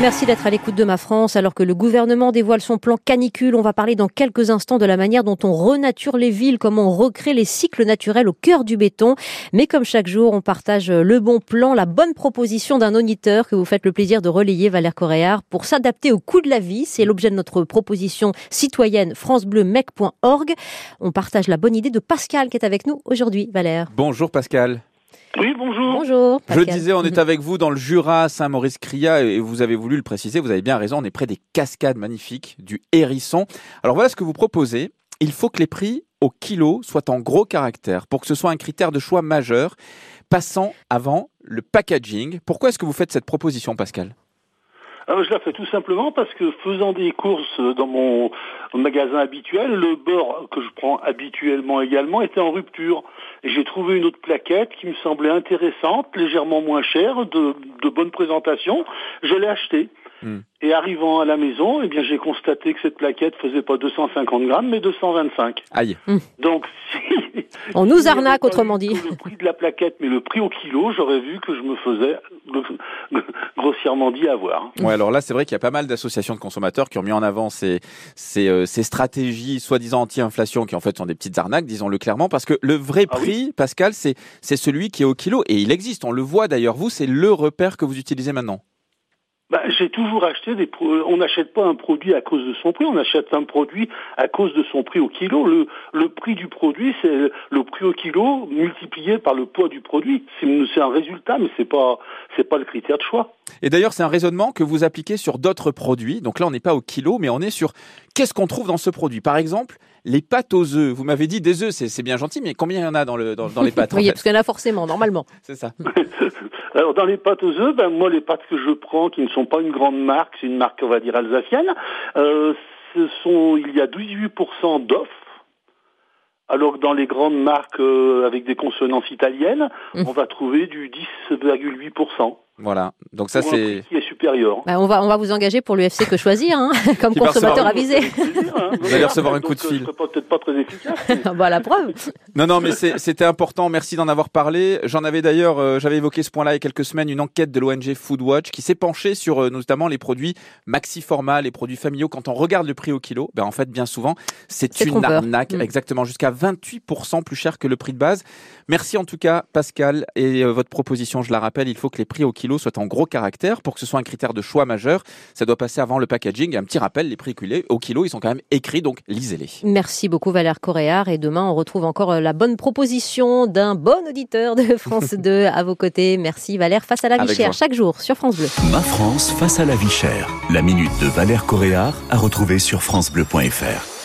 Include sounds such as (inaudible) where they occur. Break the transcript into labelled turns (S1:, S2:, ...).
S1: Merci d'être à l'écoute de ma France. Alors que le gouvernement dévoile son plan canicule, on va parler dans quelques instants de la manière dont on renature les villes, comment on recrée les cycles naturels au cœur du béton. Mais comme chaque jour, on partage le bon plan, la bonne proposition d'un auditeur que vous faites le plaisir de relayer, Valère Coréard, pour s'adapter au coût de la vie. C'est l'objet de notre proposition citoyenne francebleu-mec.org. On partage la bonne idée de Pascal qui est avec nous aujourd'hui, Valère.
S2: Bonjour Pascal.
S3: Oui, bonjour.
S1: Bonjour.
S2: Je disais, on est avec vous dans le Jura, Saint-Maurice-Cria, et vous avez voulu le préciser, vous avez bien raison, on est près des cascades magnifiques du Hérisson. Alors voilà ce que vous proposez. Il faut que les prix au kilo soient en gros caractère pour que ce soit un critère de choix majeur, passant avant le packaging. Pourquoi est-ce que vous faites cette proposition, Pascal?
S3: Alors, je la fais tout simplement parce que faisant des courses dans mon magasin habituel, le beurre que je prends habituellement également était en rupture. Et j'ai trouvé une autre plaquette qui me semblait intéressante, légèrement moins chère, de, de bonne présentation. Je l'ai achetée. Hmm. Et arrivant à la maison, eh bien, j'ai constaté que cette plaquette faisait pas 250 grammes, mais 225.
S2: Aïe.
S1: Hmm.
S3: Donc, (laughs) si. (laughs)
S1: On nous arnaque, autrement dit.
S3: Le prix de la plaquette, mais le prix au kilo, j'aurais vu que je me faisais (laughs) grossièrement dit avoir.
S2: Ouais, alors là, c'est vrai qu'il y a pas mal d'associations de consommateurs qui ont mis en avant ces, ces, euh, ces stratégies soi-disant anti-inflation, qui en fait sont des petites arnaques, disons-le clairement, parce que le vrai ah prix, Pascal, c'est, c'est celui qui est au kilo, et il existe, on le voit d'ailleurs, vous, c'est le repère que vous utilisez maintenant.
S3: Bah, j'ai toujours acheté des on n'achète pas un produit à cause de son prix, on achète un produit à cause de son prix au kilo. Le, le prix du produit, c'est le prix au kilo multiplié par le poids du produit. C'est un résultat, mais c'est pas c'est pas le critère de choix.
S2: Et d'ailleurs, c'est un raisonnement que vous appliquez sur d'autres produits. Donc là, on n'est pas au kilo, mais on est sur qu'est-ce qu'on trouve dans ce produit. Par exemple, les pâtes aux œufs. Vous m'avez dit des œufs, c'est bien gentil, mais combien il y en a dans, le, dans, les pâtes
S1: Oui, parce qu'il y en a forcément, normalement.
S2: c'est ça. (laughs)
S3: Alors dans les pâtes aux œufs, ben, moi les pâtes que je prends, qui ne sont pas une grande marque, c'est une marque on va dire alsacienne, euh, ce sont, il y a 18% d'offres alors que dans les grandes marques euh, avec des consonances italiennes, mmh. on va trouver du 10,8%.
S2: Voilà. Donc ça c'est
S3: qui supérieur.
S1: Bah, on va on va vous engager pour l'UFC que choisir hein, (laughs) comme consommateur avisé.
S2: Hein. Vous allez recevoir un coup de fil. (laughs)
S3: Peut-être pas très efficace.
S1: bah la (laughs) preuve.
S2: Non non mais c'était important. Merci d'en avoir parlé. J'en avais d'ailleurs euh, j'avais évoqué ce point-là il y a quelques semaines une enquête de l'ONG Foodwatch qui s'est penchée sur euh, notamment les produits maxi format, les produits familiaux. Quand on regarde le prix au kilo, ben en fait bien souvent c'est une arnaque mm. exactement jusqu'à 28% plus cher que le prix de base. Merci en tout cas Pascal et euh, votre proposition je la rappelle il faut que les prix au kilo soit en gros caractère pour que ce soit un critère de choix majeur. Ça doit passer avant le packaging. Un petit rappel, les prix au kilo, ils sont quand même écrits, donc lisez-les.
S1: Merci beaucoup Valère Coréard. Et demain, on retrouve encore euh, la bonne proposition d'un bon auditeur de (laughs) France 2 à vos côtés. Merci Valère. Face à la vie chère, chaque jour sur France Bleu.
S4: Ma France face à la vie chère. La minute de Valère Coréard à retrouver sur FranceBleu.fr.